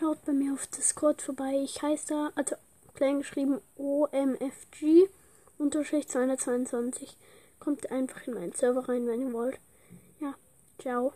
schaut bei mir auf Discord vorbei. Ich heiße da, also klein geschrieben OMFG Unterschicht 222. Kommt einfach in meinen Server rein, wenn ihr wollt. Ja, ciao.